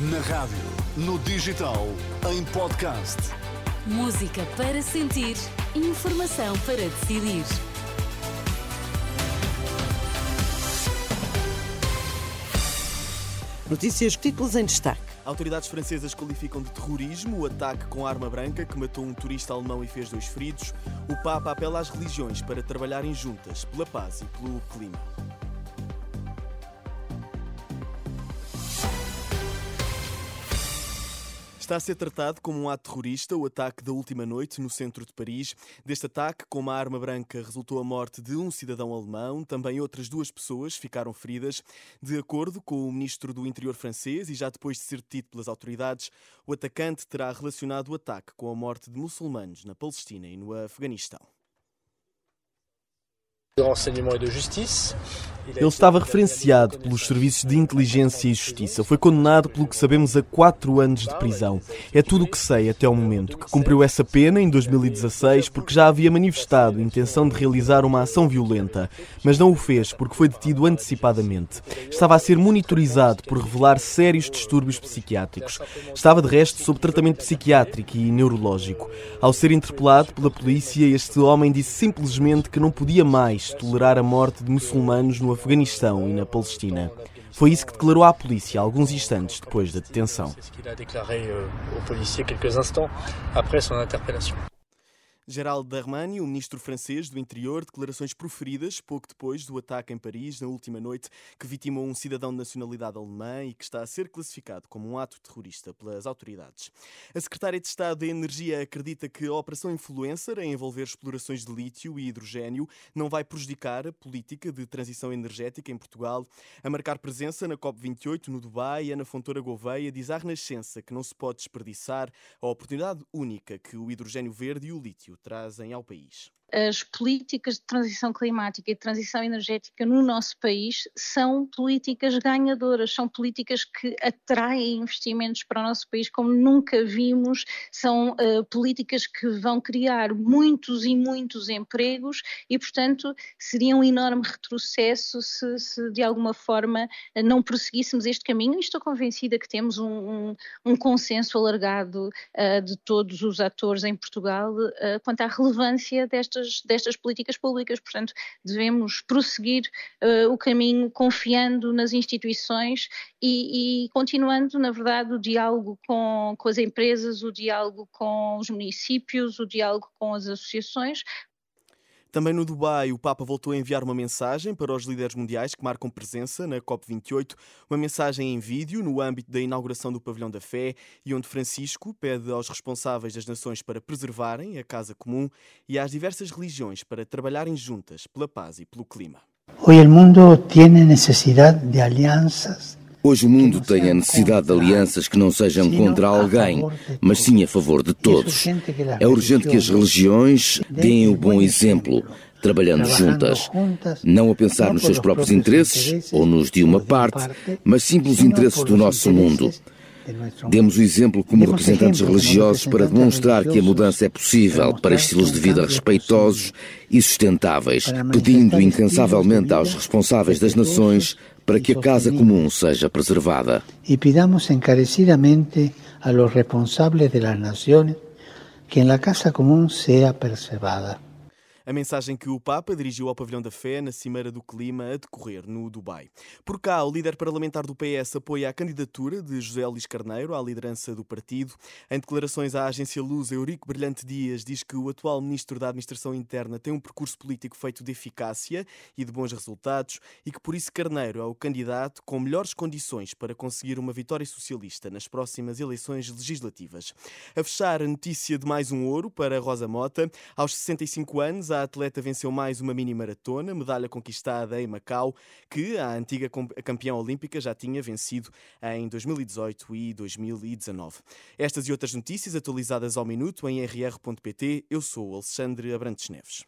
Na rádio, no digital, em podcast. Música para sentir, informação para decidir. Notícias, títulos em destaque. Autoridades francesas qualificam de terrorismo o ataque com arma branca que matou um turista alemão e fez dois feridos. O Papa apela às religiões para trabalharem juntas pela paz e pelo clima. Está a ser tratado como um ato terrorista o ataque da última noite no centro de Paris. Deste ataque, com uma arma branca, resultou a morte de um cidadão alemão. Também outras duas pessoas ficaram feridas. De acordo com o ministro do Interior francês, e já depois de ser detido pelas autoridades, o atacante terá relacionado o ataque com a morte de muçulmanos na Palestina e no Afeganistão. Ele estava referenciado pelos serviços de inteligência e justiça. Foi condenado, pelo que sabemos, a quatro anos de prisão. É tudo o que sei até ao momento, que cumpriu essa pena em 2016 porque já havia manifestado intenção de realizar uma ação violenta, mas não o fez porque foi detido antecipadamente. Estava a ser monitorizado por revelar sérios distúrbios psiquiátricos. Estava, de resto, sob tratamento psiquiátrico e neurológico. Ao ser interpelado pela polícia, este homem disse simplesmente que não podia mais tolerar a morte de muçulmanos no Afeganistão e na Palestina. Foi isso que declarou à polícia alguns instantes depois da detenção. Gerald Darmanin, o ministro francês do Interior, declarações proferidas pouco depois do ataque em Paris, na última noite, que vitimou um cidadão de nacionalidade alemã e que está a ser classificado como um ato terrorista pelas autoridades. A secretária de Estado da Energia acredita que a Operação Influencer, em envolver explorações de lítio e hidrogênio, não vai prejudicar a política de transição energética em Portugal. A marcar presença na COP28 no Dubai, Ana Fontoura Gouveia diz à Renascença que não se pode desperdiçar a oportunidade única que o hidrogênio verde e o lítio trazem ao país as políticas de transição climática e de transição energética no nosso país são políticas ganhadoras, são políticas que atraem investimentos para o nosso país como nunca vimos, são uh, políticas que vão criar muitos e muitos empregos e, portanto, seria um enorme retrocesso se, se de alguma forma não prosseguíssemos este caminho. E estou convencida que temos um, um, um consenso alargado uh, de todos os atores em Portugal uh, quanto à relevância destas destas, destas políticas públicas. Portanto, devemos prosseguir uh, o caminho confiando nas instituições e, e, continuando, na verdade, o diálogo com, com as empresas, o diálogo com os municípios, o diálogo com as associações, também no Dubai, o Papa voltou a enviar uma mensagem para os líderes mundiais que marcam presença na COP28, uma mensagem em vídeo no âmbito da inauguração do Pavilhão da Fé e onde Francisco pede aos responsáveis das nações para preservarem a casa comum e às diversas religiões para trabalharem juntas pela paz e pelo clima. Hoje o mundo tem necessidade de alianças Hoje o mundo tem a necessidade de alianças que não sejam contra alguém, mas sim a favor de todos. É urgente que as religiões deem o bom exemplo, trabalhando juntas, não a pensar nos seus próprios interesses ou nos de uma parte, mas sim pelos interesses do nosso mundo. Demos o exemplo como representantes religiosos para demonstrar que a mudança é possível para estilos de vida respeitosos e sustentáveis, pedindo incansavelmente aos responsáveis das nações para que a casa comum seja preservada. E pidamos encarecidamente a los responsables de las naciones que la casa común sea preservada. A mensagem que o Papa dirigiu ao Pavilhão da Fé na Cimeira do Clima a decorrer no Dubai. Por cá, o líder parlamentar do PS apoia a candidatura de José Luís Carneiro à liderança do partido. Em declarações à agência Luz, Eurico Brilhante Dias diz que o atual ministro da Administração Interna tem um percurso político feito de eficácia e de bons resultados e que por isso Carneiro é o candidato com melhores condições para conseguir uma vitória socialista nas próximas eleições legislativas. A fechar a notícia de mais um ouro para Rosa Mota. Aos 65 anos, a a atleta venceu mais uma mini maratona, medalha conquistada em Macau, que a antiga campeã olímpica já tinha vencido em 2018 e 2019. Estas e outras notícias atualizadas ao minuto em rr.pt. Eu sou Alexandre Abrantes Neves.